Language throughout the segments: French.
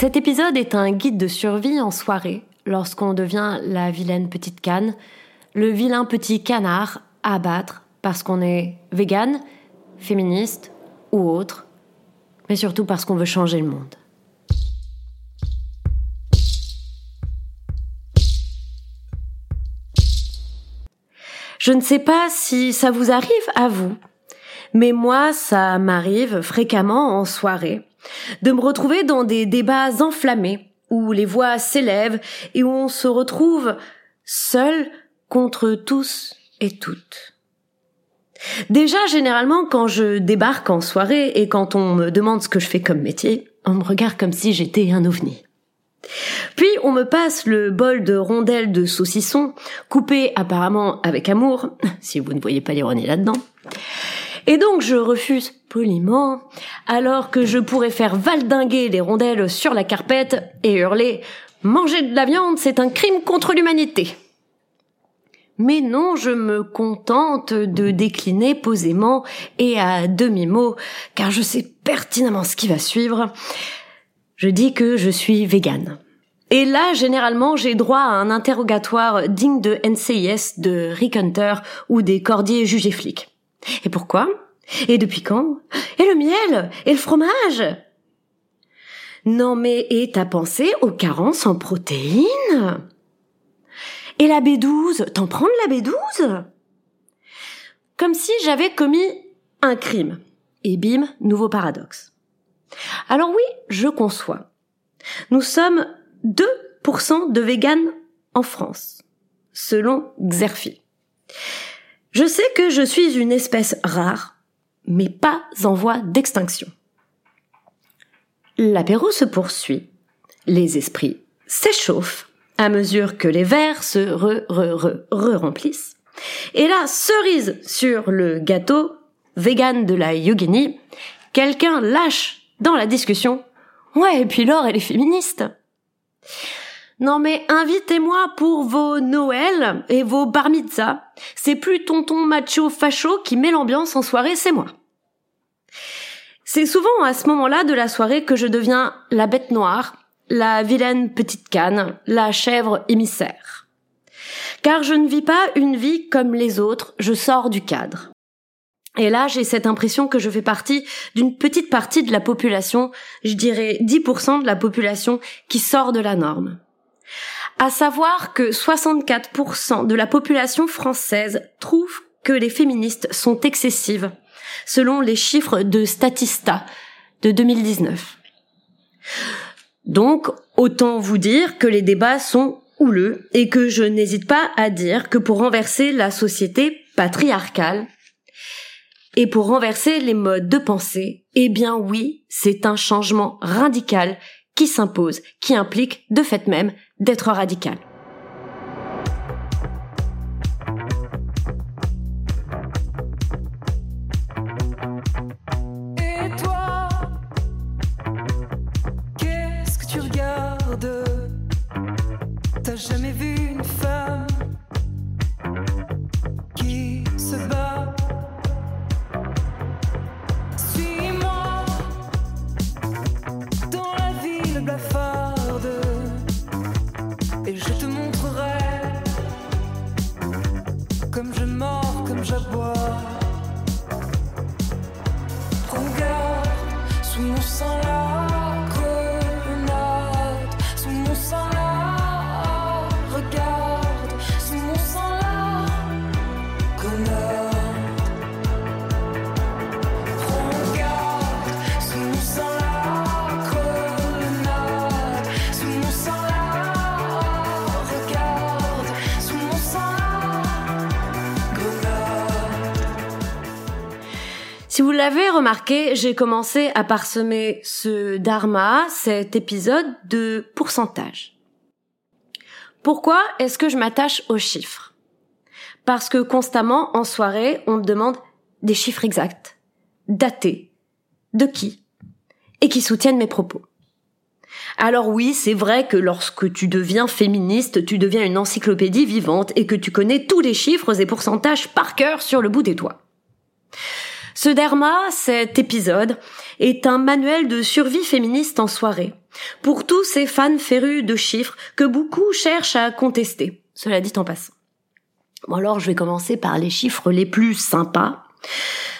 Cet épisode est un guide de survie en soirée, lorsqu'on devient la vilaine petite canne, le vilain petit canard à abattre parce qu'on est vegan, féministe ou autre, mais surtout parce qu'on veut changer le monde. Je ne sais pas si ça vous arrive à vous, mais moi, ça m'arrive fréquemment en soirée de me retrouver dans des débats enflammés où les voix s'élèvent et où on se retrouve seul contre tous et toutes. Déjà, généralement, quand je débarque en soirée et quand on me demande ce que je fais comme métier, on me regarde comme si j'étais un ovni. Puis on me passe le bol de rondelles de saucisson, coupé apparemment avec amour, si vous ne voyez pas l'ironie là-dedans. Et donc je refuse poliment, alors que je pourrais faire valdinguer les rondelles sur la carpette et hurler Manger de la viande, c'est un crime contre l'humanité. Mais non, je me contente de décliner posément et à demi-mot, car je sais pertinemment ce qui va suivre. Je dis que je suis végane. Et là, généralement, j'ai droit à un interrogatoire digne de NCIS, de Rick Hunter ou des cordiers jugés flics. Et pourquoi? Et depuis quand? Et le miel? Et le fromage? Non mais et t'as pensé aux carences en protéines? Et la B12 T'en prends de la B12 Comme si j'avais commis un crime. Et bim, nouveau paradoxe. Alors oui, je conçois. Nous sommes 2% de véganes en France, selon Xerfi. Je sais que je suis une espèce rare, mais pas en voie d'extinction. L'apéro se poursuit. Les esprits s'échauffent à mesure que les verres se re, re, re, re remplissent. Et là, cerise sur le gâteau, vegan de la yogini, quelqu'un lâche dans la discussion. Ouais, et puis Laure, elle est féministe. Non mais invitez-moi pour vos Noëls et vos bar mitzvah. C'est plus tonton macho facho qui met l'ambiance en soirée, c'est moi. C'est souvent à ce moment-là de la soirée que je deviens la bête noire, la vilaine petite canne, la chèvre émissaire. Car je ne vis pas une vie comme les autres, je sors du cadre. Et là, j'ai cette impression que je fais partie d'une petite partie de la population, je dirais 10% de la population qui sort de la norme à savoir que 64% de la population française trouve que les féministes sont excessives, selon les chiffres de Statista de 2019. Donc, autant vous dire que les débats sont houleux et que je n'hésite pas à dire que pour renverser la société patriarcale et pour renverser les modes de pensée, eh bien oui, c'est un changement radical qui s'impose, qui implique de fait même d'être radical. Et toi, qu'est-ce que tu regardes? T'as jamais vu Si vous l'avez remarqué, j'ai commencé à parsemer ce dharma, cet épisode, de pourcentage. Pourquoi est-ce que je m'attache aux chiffres? Parce que constamment, en soirée, on me demande des chiffres exacts, datés, de qui, et qui soutiennent mes propos. Alors oui, c'est vrai que lorsque tu deviens féministe, tu deviens une encyclopédie vivante et que tu connais tous les chiffres et pourcentages par cœur sur le bout des doigts. Ce derma, cet épisode, est un manuel de survie féministe en soirée, pour tous ces fans férus de chiffres que beaucoup cherchent à contester, cela dit en passant. Bon alors je vais commencer par les chiffres les plus sympas,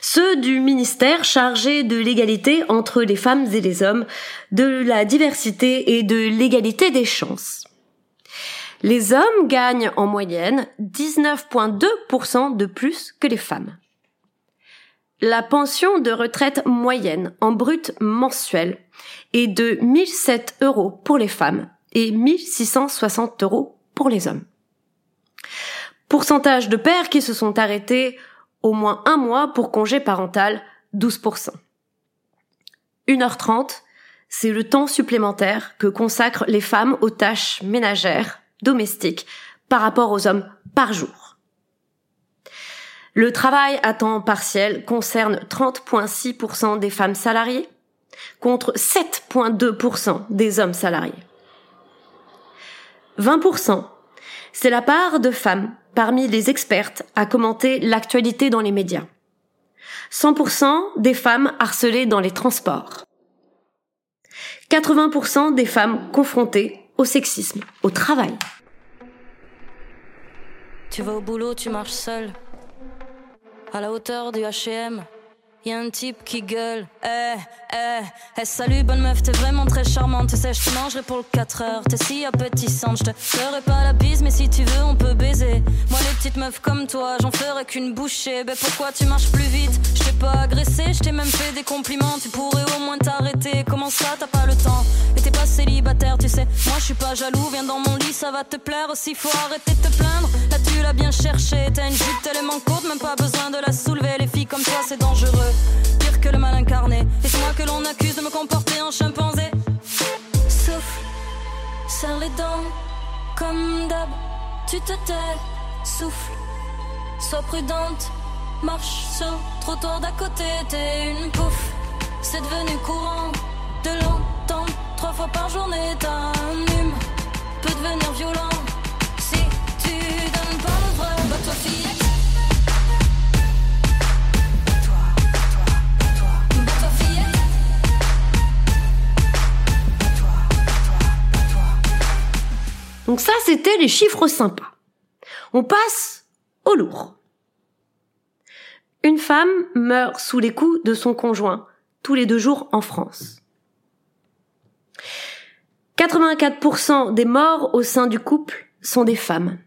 ceux du ministère chargé de l'égalité entre les femmes et les hommes, de la diversité et de l'égalité des chances. Les hommes gagnent en moyenne 19,2% de plus que les femmes. La pension de retraite moyenne en brut mensuel est de 1007 euros pour les femmes et 1660 euros pour les hommes. Pourcentage de pères qui se sont arrêtés au moins un mois pour congé parental, 12%. 1h30, c'est le temps supplémentaire que consacrent les femmes aux tâches ménagères, domestiques, par rapport aux hommes par jour. Le travail à temps partiel concerne 30,6% des femmes salariées contre 7,2% des hommes salariés. 20%, c'est la part de femmes parmi les expertes à commenter l'actualité dans les médias. 100% des femmes harcelées dans les transports. 80% des femmes confrontées au sexisme au travail. Tu vas au boulot, tu marches seul. À la hauteur du HM, y a un type qui gueule. Eh, eh, eh, salut, bonne meuf, t'es vraiment très charmante. Tu sais, je te mangerai pour le 4 heures. T'es si appétissante, je te ferai pas la bise, mais si tu veux, on peut baiser. Comme toi, j'en ferai qu'une bouchée. Ben pourquoi tu marches plus vite? Je t'ai pas agressé, je t'ai même fait des compliments. Tu pourrais au moins t'arrêter. Comment ça, t'as pas le temps? Et t'es pas célibataire, tu sais. Moi, je suis pas jaloux, viens dans mon lit, ça va te plaire. Aussi, faut arrêter de te plaindre. Là, tu l'as bien cherché. T'as une jupe tellement courte, même pas besoin de la soulever. Les filles comme toi, c'est dangereux. Pire que le mal incarné. Et c'est moi que l'on accuse de me comporter en chimpanzé. Souffle, serre les dents, comme d'hab. Tu te tais, souffle, sois prudente. Marche sur le trottoir d'à côté, t'es une pouffe. C'est devenu courant de l'entendre trois fois par journée. Ta hume peut devenir violent si tu donnes pas le vrai. Bah toi fillette. Donc ça, c'était les chiffres sympas. On passe au lourd. Une femme meurt sous les coups de son conjoint tous les deux jours en France. 84% des morts au sein du couple sont des femmes.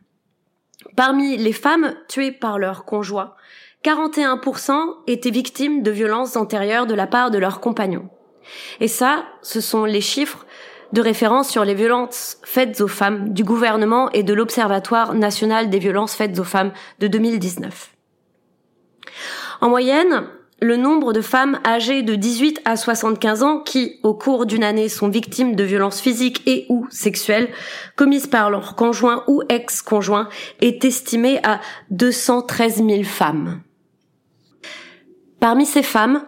Parmi les femmes tuées par leur conjoint, 41% étaient victimes de violences antérieures de la part de leurs compagnons. Et ça, ce sont les chiffres de référence sur les violences faites aux femmes du gouvernement et de l'Observatoire national des violences faites aux femmes de 2019. En moyenne, le nombre de femmes âgées de 18 à 75 ans qui, au cours d'une année, sont victimes de violences physiques et ou sexuelles commises par leur conjoint ou ex-conjoint est estimé à 213 000 femmes. Parmi ces femmes,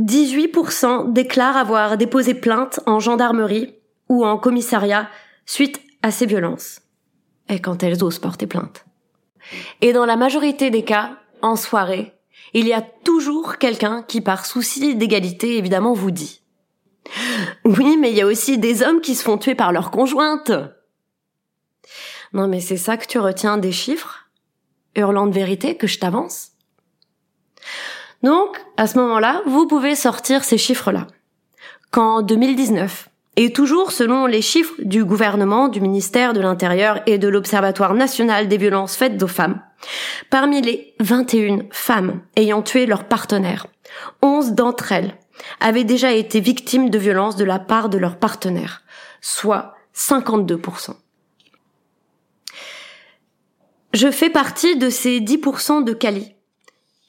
18% déclarent avoir déposé plainte en gendarmerie ou en commissariat suite à ces violences. Et quand elles osent porter plainte. Et dans la majorité des cas, en soirée, il y a toujours quelqu'un qui, par souci d'égalité, évidemment, vous dit. Oui, mais il y a aussi des hommes qui se font tuer par leur conjointe. Non, mais c'est ça que tu retiens des chiffres, hurlant de vérité, que je t'avance? Donc, à ce moment-là, vous pouvez sortir ces chiffres-là. Qu'en 2019, et toujours selon les chiffres du gouvernement, du ministère de l'Intérieur et de l'Observatoire national des violences faites aux femmes, parmi les 21 femmes ayant tué leur partenaire, 11 d'entre elles avaient déjà été victimes de violences de la part de leur partenaire, soit 52%. Je fais partie de ces 10% de Cali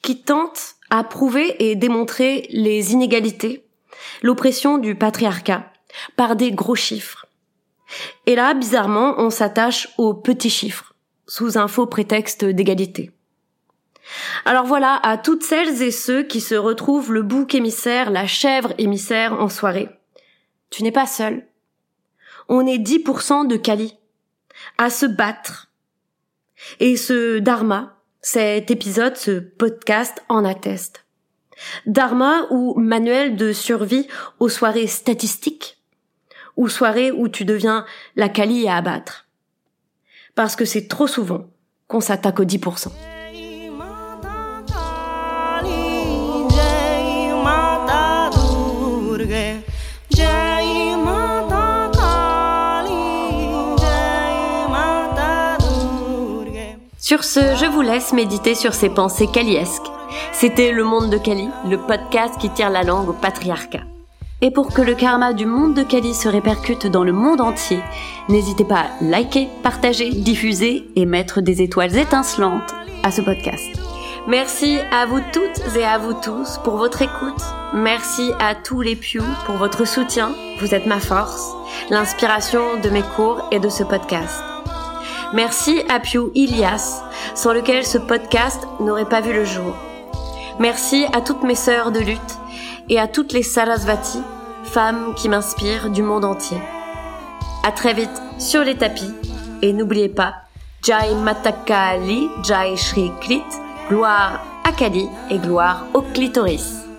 qui tentent à prouver et démontrer les inégalités, l'oppression du patriarcat, par des gros chiffres. Et là, bizarrement, on s'attache aux petits chiffres, sous un faux prétexte d'égalité. Alors voilà, à toutes celles et ceux qui se retrouvent le bouc émissaire, la chèvre émissaire en soirée. Tu n'es pas seul. On est 10% de Kali. À se battre. Et ce Dharma, cet épisode, ce podcast en atteste. Dharma ou manuel de survie aux soirées statistiques ou soirées où tu deviens la Kali à abattre. Parce que c'est trop souvent qu'on s'attaque aux 10%. Sur ce, je vous laisse méditer sur ces pensées kaliesques. C'était Le Monde de Kali, le podcast qui tire la langue au patriarcat. Et pour que le karma du monde de Kali se répercute dans le monde entier, n'hésitez pas à liker, partager, diffuser et mettre des étoiles étincelantes à ce podcast. Merci à vous toutes et à vous tous pour votre écoute. Merci à tous les Pew pour votre soutien. Vous êtes ma force, l'inspiration de mes cours et de ce podcast. Merci à Pew Ilias, sans lequel ce podcast n'aurait pas vu le jour. Merci à toutes mes sœurs de lutte et à toutes les Sarasvati, femmes qui m'inspirent du monde entier. À très vite sur les tapis et n'oubliez pas Jai Matakali, Jai Shri Klit, gloire à Kali et gloire au clitoris.